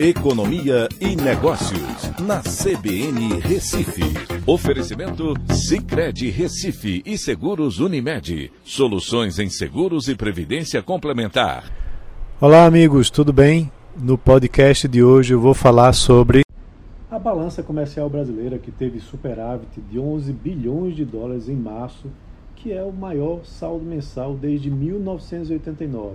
Economia e Negócios, na CBN Recife. Oferecimento Cicred Recife e Seguros Unimed. Soluções em seguros e previdência complementar. Olá, amigos, tudo bem? No podcast de hoje eu vou falar sobre a balança comercial brasileira que teve superávit de 11 bilhões de dólares em março, que é o maior saldo mensal desde 1989.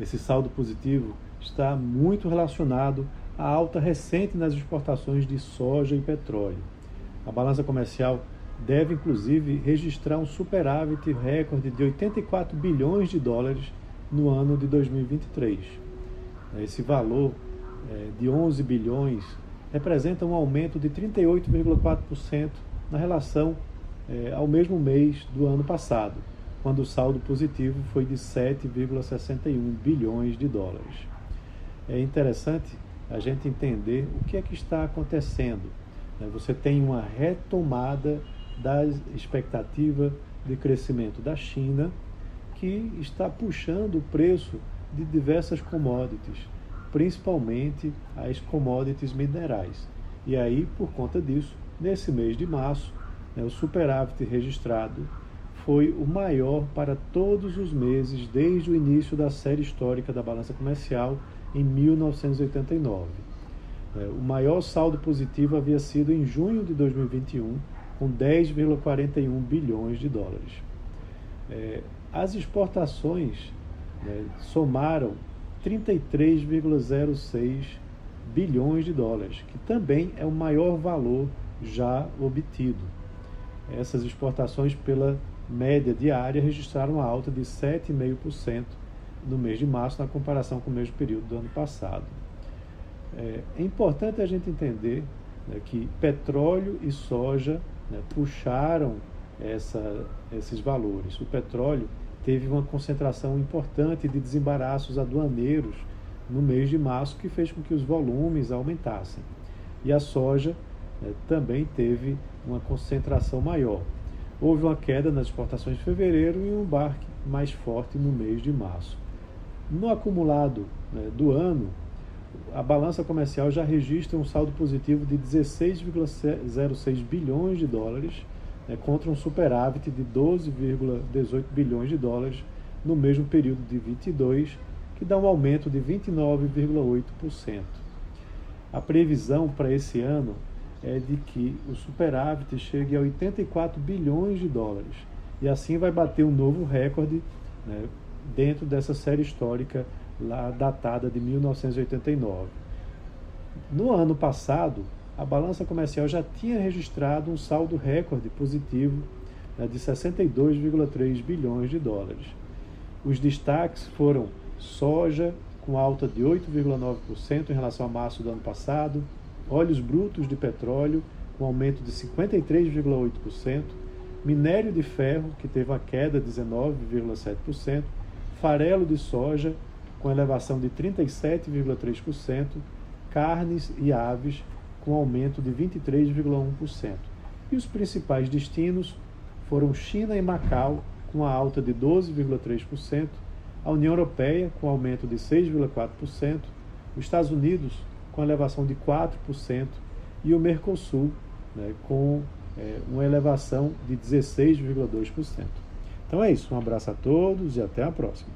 Esse saldo positivo está muito relacionado à alta recente nas exportações de soja e petróleo. A balança comercial deve, inclusive, registrar um superávit recorde de 84 bilhões de dólares no ano de 2023. Esse valor é, de 11 bilhões representa um aumento de 38,4% na relação é, ao mesmo mês do ano passado, quando o saldo positivo foi de 7,61 bilhões de dólares é interessante a gente entender o que é que está acontecendo. Né? Você tem uma retomada da expectativa de crescimento da China, que está puxando o preço de diversas commodities, principalmente as commodities minerais. E aí, por conta disso, nesse mês de março, né, o superávit registrado foi o maior para todos os meses desde o início da série histórica da balança comercial em 1989. É, o maior saldo positivo havia sido em junho de 2021, com 10,41 bilhões de dólares. É, as exportações né, somaram 33,06 bilhões de dólares, que também é o maior valor já obtido. Essas exportações, pela média diária, registraram uma alta de 7,5% no mês de março, na comparação com o mesmo período do ano passado. É, é importante a gente entender né, que petróleo e soja né, puxaram essa, esses valores. O petróleo teve uma concentração importante de desembaraços aduaneiros no mês de março, que fez com que os volumes aumentassem. E a soja né, também teve uma concentração maior. Houve uma queda nas exportações de fevereiro e um embarque mais forte no mês de março. No acumulado né, do ano, a balança comercial já registra um saldo positivo de 16,06 bilhões de dólares, né, contra um superávit de 12,18 bilhões de dólares no mesmo período de 22, que dá um aumento de 29,8%. A previsão para esse ano é de que o superávit chegue a 84 bilhões de dólares e assim vai bater um novo recorde né, dentro dessa série histórica lá datada de 1989. No ano passado, a balança comercial já tinha registrado um saldo recorde positivo né, de 62,3 bilhões de dólares. Os destaques foram soja, com alta de 8,9% em relação a março do ano passado, óleos brutos de petróleo, com aumento de 53,8%, minério de ferro, que teve uma queda de 19,7%, farelo de soja com elevação de 37,3%, carnes e aves com aumento de 23,1%. E os principais destinos foram China e Macau com a alta de 12,3%, a União Europeia com aumento de 6,4%, os Estados Unidos com elevação de 4% e o Mercosul né, com é, uma elevação de 16,2%. Então é isso, um abraço a todos e até a próxima.